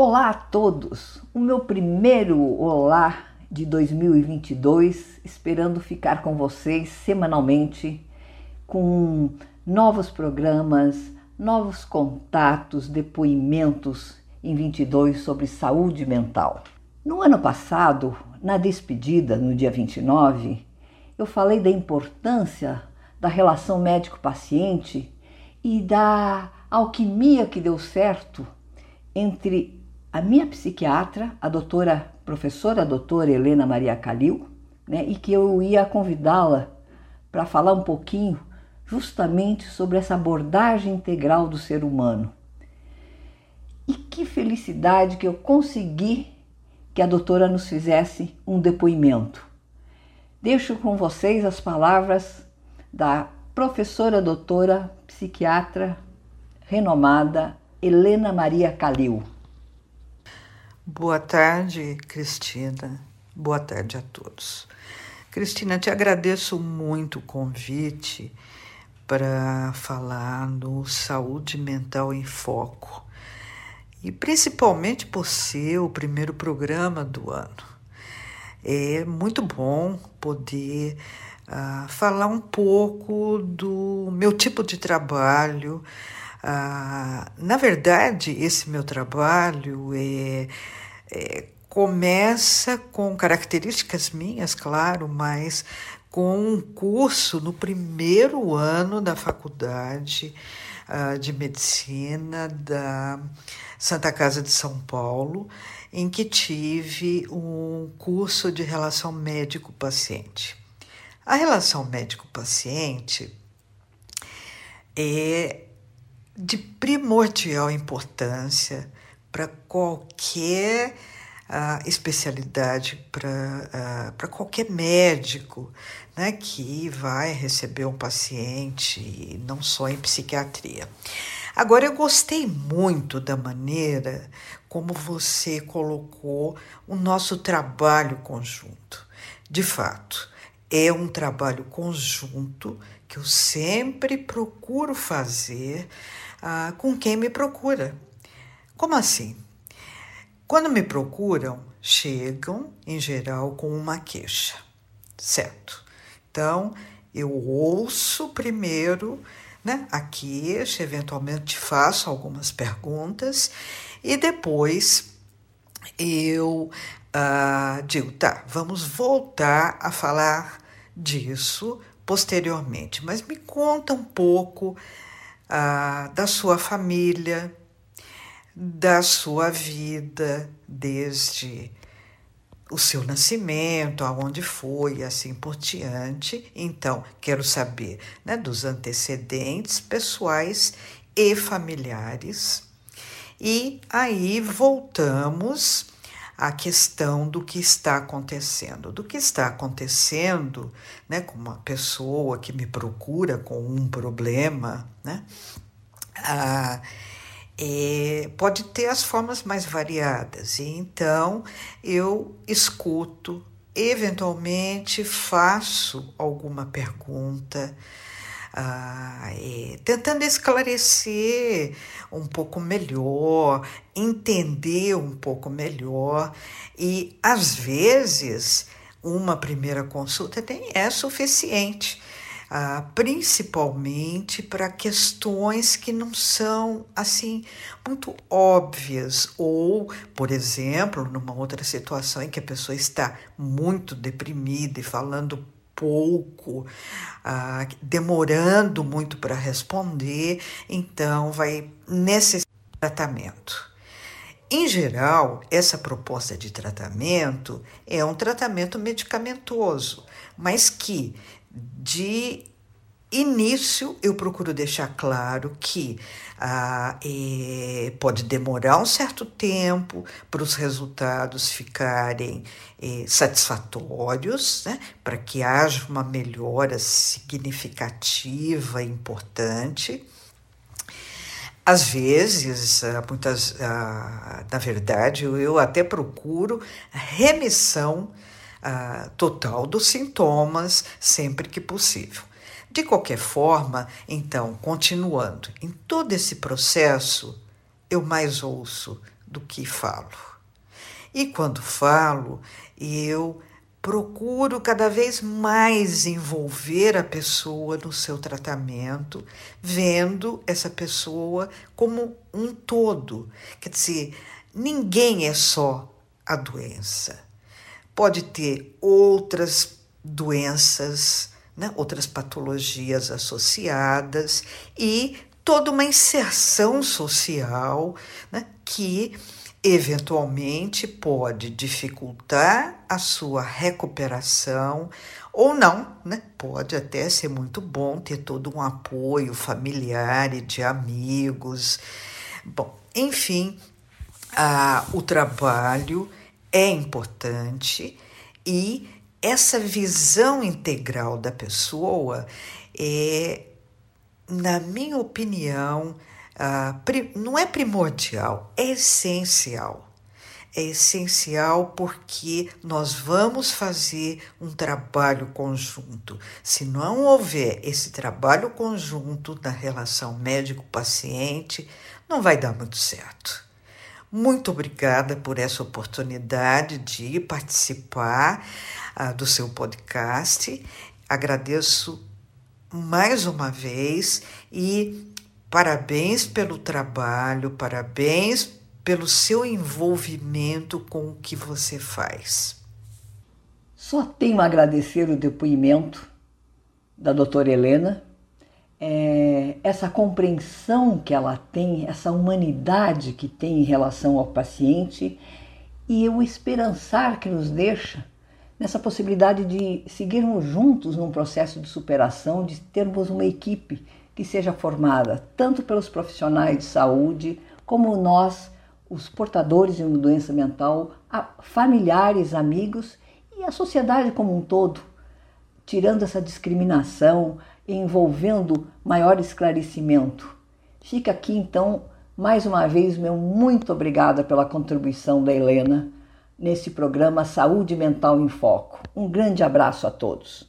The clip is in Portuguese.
Olá a todos! O meu primeiro Olá de 2022, esperando ficar com vocês semanalmente com novos programas, novos contatos, depoimentos em 22 sobre saúde mental. No ano passado, na despedida, no dia 29, eu falei da importância da relação médico-paciente e da alquimia que deu certo entre a minha psiquiatra, a doutora, professora doutora Helena Maria Calil, né, e que eu ia convidá-la para falar um pouquinho justamente sobre essa abordagem integral do ser humano. E que felicidade que eu consegui que a doutora nos fizesse um depoimento. Deixo com vocês as palavras da professora doutora psiquiatra renomada Helena Maria Calil. Boa tarde, Cristina. Boa tarde a todos. Cristina, te agradeço muito o convite para falar no Saúde Mental em Foco e principalmente por ser o primeiro programa do ano. É muito bom poder uh, falar um pouco do meu tipo de trabalho. Uh, na verdade, esse meu trabalho é, é começa com características minhas, claro, mas com um curso no primeiro ano da faculdade uh, de medicina da Santa Casa de São Paulo, em que tive um curso de relação médico-paciente. A relação médico-paciente é de primordial importância para qualquer a especialidade para uh, qualquer médico né, que vai receber um paciente, não só em psiquiatria. Agora, eu gostei muito da maneira como você colocou o nosso trabalho conjunto. De fato, é um trabalho conjunto que eu sempre procuro fazer uh, com quem me procura. Como assim? Quando me procuram, chegam, em geral, com uma queixa, certo? Então, eu ouço primeiro né, a queixa, eventualmente faço algumas perguntas e depois eu uh, digo, tá, vamos voltar a falar disso posteriormente, mas me conta um pouco uh, da sua família, da sua vida, desde o seu nascimento, aonde foi, assim por diante. Então, quero saber né, dos antecedentes pessoais e familiares. E aí voltamos à questão do que está acontecendo. Do que está acontecendo né, com uma pessoa que me procura com um problema, né? Ah, é, pode ter as formas mais variadas. E então eu escuto, eventualmente faço alguma pergunta. Ah, é, tentando esclarecer um pouco melhor, entender um pouco melhor, e às vezes uma primeira consulta nem é suficiente ah, principalmente para questões que não são assim muito óbvias. Ou, por exemplo, numa outra situação em que a pessoa está muito deprimida e falando pouco, ah, demorando muito para responder, então vai necessitar de tratamento. Em geral, essa proposta de tratamento é um tratamento medicamentoso, mas que de início, eu procuro deixar claro que ah, é, pode demorar um certo tempo para os resultados ficarem é, satisfatórios, né, para que haja uma melhora significativa e importante. Às vezes, ah, muitas, ah, na verdade, eu até procuro remissão uh, total dos sintomas sempre que possível. De qualquer forma, então, continuando, em todo esse processo, eu mais ouço do que falo. E quando falo, eu procuro cada vez mais envolver a pessoa no seu tratamento, vendo essa pessoa como um todo. Quer dizer, ninguém é só a doença. Pode ter outras doenças, né, outras patologias associadas e toda uma inserção social né, que eventualmente pode dificultar a sua recuperação ou não, né? Pode até ser muito bom ter todo um apoio familiar e de amigos. Bom, enfim, ah, o trabalho é importante e essa visão integral da pessoa é, na minha opinião, ah, não é primordial, é essencial. É essencial porque nós vamos fazer um trabalho conjunto. Se não houver esse trabalho conjunto na relação médico-paciente, não vai dar muito certo. Muito obrigada por essa oportunidade de participar uh, do seu podcast. Agradeço mais uma vez e Parabéns pelo trabalho, parabéns pelo seu envolvimento com o que você faz. Só tenho a agradecer o depoimento da doutora Helena, é, essa compreensão que ela tem, essa humanidade que tem em relação ao paciente e o esperançar que nos deixa nessa possibilidade de seguirmos juntos num processo de superação, de termos uma equipe que seja formada tanto pelos profissionais de saúde, como nós, os portadores de uma doença mental, familiares, amigos e a sociedade como um todo, tirando essa discriminação e envolvendo maior esclarecimento. Fica aqui então mais uma vez meu muito obrigada pela contribuição da Helena nesse programa Saúde Mental em Foco. Um grande abraço a todos.